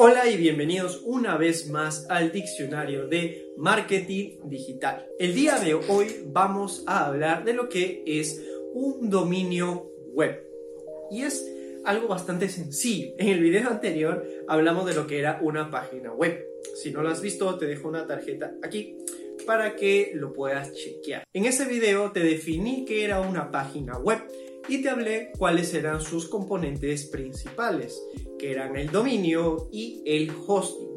Hola y bienvenidos una vez más al diccionario de marketing digital. El día de hoy vamos a hablar de lo que es un dominio web. Y es algo bastante sencillo. En el video anterior hablamos de lo que era una página web. Si no lo has visto, te dejo una tarjeta aquí para que lo puedas chequear. En ese video te definí que era una página web y te hablé cuáles eran sus componentes principales, que eran el dominio y el hosting.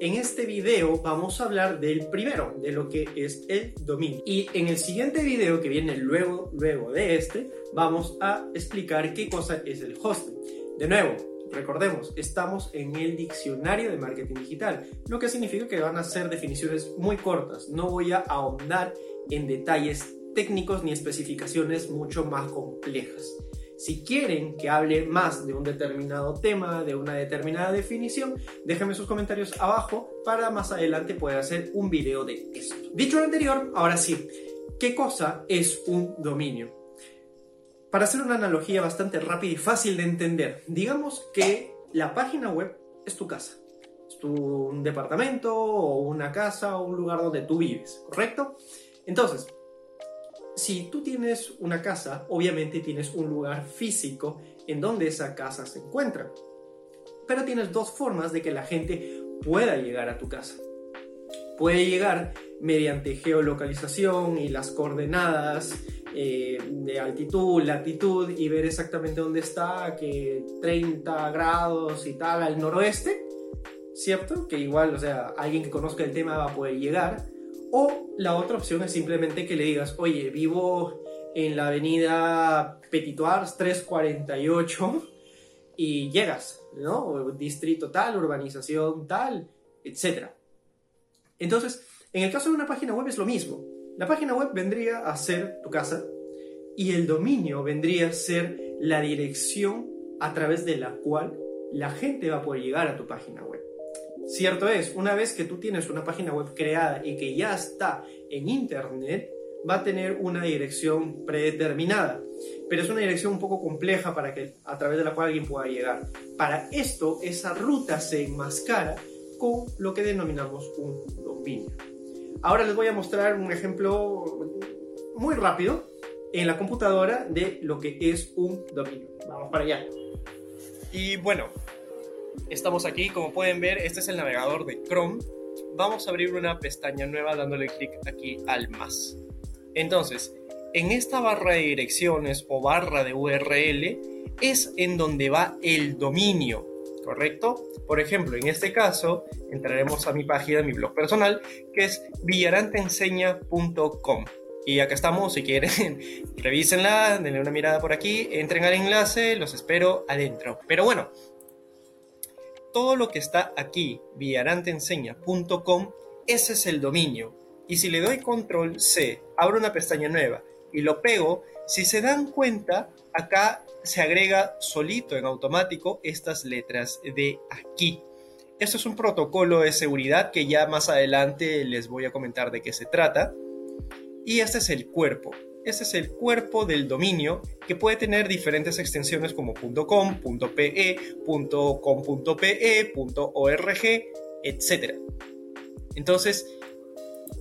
En este video vamos a hablar del primero, de lo que es el dominio. Y en el siguiente video que viene luego, luego de este, vamos a explicar qué cosa es el hosting. De nuevo, recordemos, estamos en el diccionario de marketing digital, lo que significa que van a ser definiciones muy cortas. No voy a ahondar en detalles técnicos ni especificaciones mucho más complejas. Si quieren que hable más de un determinado tema, de una determinada definición, déjenme sus comentarios abajo para más adelante poder hacer un video de esto. Dicho lo anterior, ahora sí, ¿qué cosa es un dominio? Para hacer una analogía bastante rápida y fácil de entender, digamos que la página web es tu casa. Es tu departamento o una casa o un lugar donde tú vives, ¿correcto? Entonces, si tú tienes una casa, obviamente tienes un lugar físico en donde esa casa se encuentra. Pero tienes dos formas de que la gente pueda llegar a tu casa. Puede llegar mediante geolocalización y las coordenadas eh, de altitud, latitud y ver exactamente dónde está, que 30 grados y tal al noroeste, ¿cierto? Que igual, o sea, alguien que conozca el tema va a poder llegar o la otra opción es simplemente que le digas, oye, vivo en la avenida Petitoires 348 y llegas, ¿no? Distrito tal, urbanización tal, etc. Entonces, en el caso de una página web es lo mismo. La página web vendría a ser tu casa y el dominio vendría a ser la dirección a través de la cual la gente va a poder llegar a tu página web. Cierto es, una vez que tú tienes una página web creada y que ya está en Internet, va a tener una dirección predeterminada, pero es una dirección un poco compleja para que a través de la cual alguien pueda llegar. Para esto, esa ruta se enmascara con lo que denominamos un dominio. Ahora les voy a mostrar un ejemplo muy rápido en la computadora de lo que es un dominio. Vamos para allá. Y bueno, Estamos aquí, como pueden ver, este es el navegador de Chrome. Vamos a abrir una pestaña nueva dándole clic aquí al más. Entonces, en esta barra de direcciones o barra de URL es en donde va el dominio, ¿correcto? Por ejemplo, en este caso, entraremos a mi página, mi blog personal, que es villarantenseña.com. Y acá estamos, si quieren, revísenla, denle una mirada por aquí, entren al enlace, los espero adentro. Pero bueno, todo lo que está aquí, villaranteenseña.com, ese es el dominio. Y si le doy control C, abro una pestaña nueva y lo pego, si se dan cuenta, acá se agrega solito en automático estas letras de aquí. Esto es un protocolo de seguridad que ya más adelante les voy a comentar de qué se trata. Y este es el cuerpo. Este es el cuerpo del dominio que puede tener diferentes extensiones como .com, .pe, .com.pe, .org, etc. Entonces,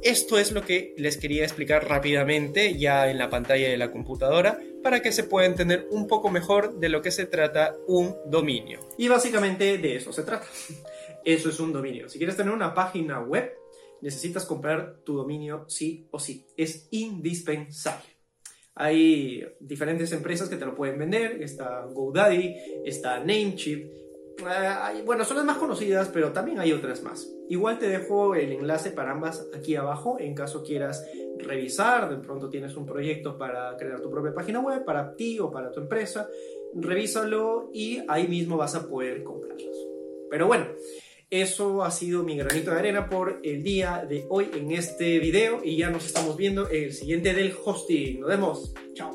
esto es lo que les quería explicar rápidamente ya en la pantalla de la computadora para que se pueda entender un poco mejor de lo que se trata un dominio. Y básicamente de eso se trata. Eso es un dominio. Si quieres tener una página web, necesitas comprar tu dominio sí o sí. Es indispensable. Hay diferentes empresas que te lo pueden vender. Está GoDaddy, está Namecheap. Eh, bueno, son las más conocidas, pero también hay otras más. Igual te dejo el enlace para ambas aquí abajo en caso quieras revisar. De pronto tienes un proyecto para crear tu propia página web para ti o para tu empresa. Revísalo y ahí mismo vas a poder comprarlos. Pero bueno, eso ha sido mi granito de arena por el día de hoy en este video y ya nos estamos viendo en el siguiente del hosting. Nos vemos. Chao.